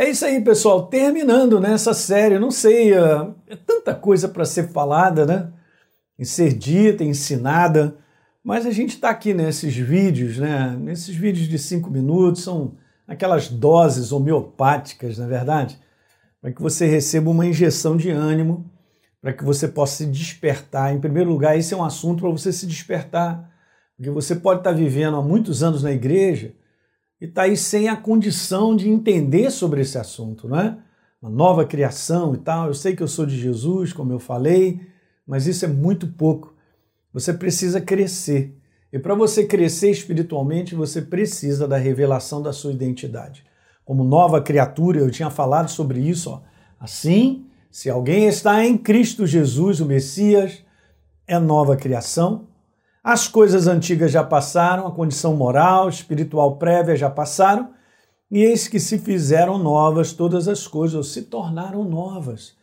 É isso aí, pessoal. Terminando nessa série, não sei, é, é tanta coisa para ser falada, né? E ser dita, ensinada, mas a gente está aqui nesses vídeos, né? Nesses vídeos de cinco minutos, são aquelas doses homeopáticas, na é verdade, para que você receba uma injeção de ânimo, para que você possa se despertar. Em primeiro lugar, esse é um assunto para você se despertar, porque você pode estar tá vivendo há muitos anos na igreja e está aí sem a condição de entender sobre esse assunto, não é? Uma nova criação e tal. Eu sei que eu sou de Jesus, como eu falei, mas isso é muito pouco. Você precisa crescer. E para você crescer espiritualmente, você precisa da revelação da sua identidade. Como nova criatura, eu tinha falado sobre isso. Ó. Assim, se alguém está em Cristo Jesus, o Messias, é nova criação, as coisas antigas já passaram, a condição moral, espiritual prévia já passaram, e eis que se fizeram novas todas as coisas, ou se tornaram novas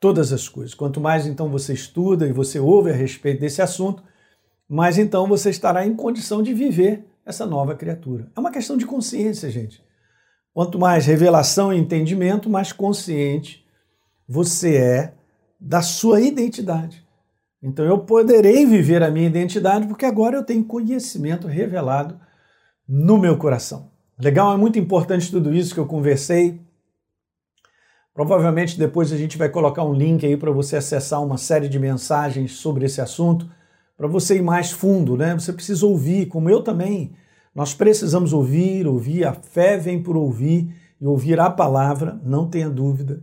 todas as coisas. Quanto mais então você estuda e você ouve a respeito desse assunto, mais então você estará em condição de viver essa nova criatura. É uma questão de consciência, gente. Quanto mais revelação e entendimento, mais consciente você é da sua identidade. Então eu poderei viver a minha identidade porque agora eu tenho conhecimento revelado no meu coração. Legal, é muito importante tudo isso que eu conversei. Provavelmente depois a gente vai colocar um link aí para você acessar uma série de mensagens sobre esse assunto, para você ir mais fundo, né? Você precisa ouvir, como eu também. Nós precisamos ouvir, ouvir, a fé vem por ouvir e ouvir a palavra, não tenha dúvida.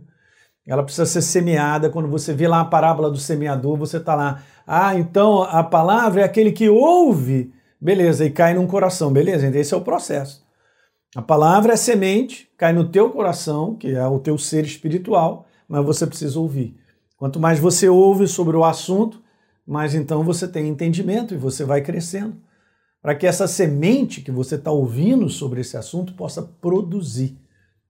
Ela precisa ser semeada. Quando você vê lá a parábola do semeador, você está lá. Ah, então a palavra é aquele que ouve. Beleza, e cai num coração. Beleza, então esse é o processo. A palavra é semente, cai no teu coração, que é o teu ser espiritual, mas você precisa ouvir. Quanto mais você ouve sobre o assunto, mais então você tem entendimento e você vai crescendo. Para que essa semente que você está ouvindo sobre esse assunto possa produzir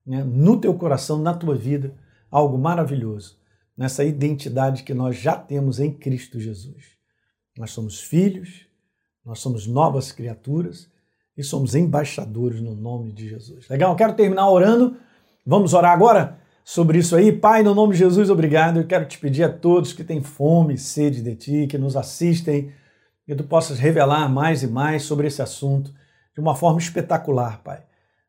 né, no teu coração, na tua vida, algo maravilhoso nessa identidade que nós já temos em Cristo Jesus. Nós somos filhos, nós somos novas criaturas e somos embaixadores no nome de Jesus. Legal? Quero terminar orando. Vamos orar agora sobre isso aí. Pai, no nome de Jesus, obrigado. Eu quero te pedir a todos que têm fome e sede de ti, que nos assistem, que tu possas revelar mais e mais sobre esse assunto de uma forma espetacular, Pai.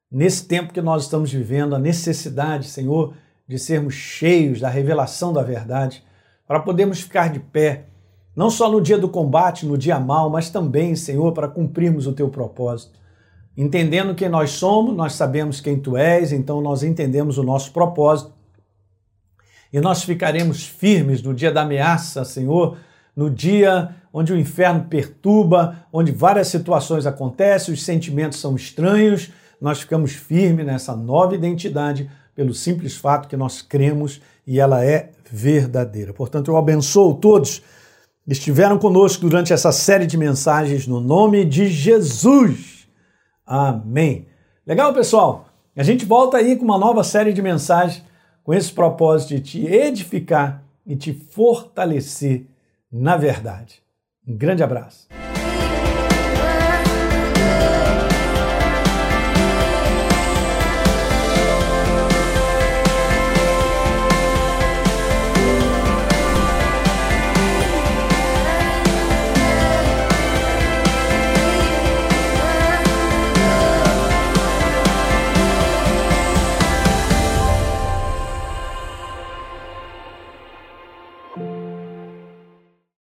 Nesse tempo que nós estamos vivendo, a necessidade, Senhor, de sermos cheios da revelação da verdade, para podermos ficar de pé, não só no dia do combate, no dia mal, mas também, Senhor, para cumprirmos o teu propósito. Entendendo quem nós somos, nós sabemos quem tu és, então nós entendemos o nosso propósito. E nós ficaremos firmes no dia da ameaça, Senhor, no dia onde o inferno perturba, onde várias situações acontecem, os sentimentos são estranhos, nós ficamos firmes nessa nova identidade pelo simples fato que nós cremos e ela é verdadeira. Portanto, eu abençoo todos que estiveram conosco durante essa série de mensagens no nome de Jesus. Amém. Legal, pessoal? A gente volta aí com uma nova série de mensagens com esse propósito de te edificar e te fortalecer na verdade. Um grande abraço.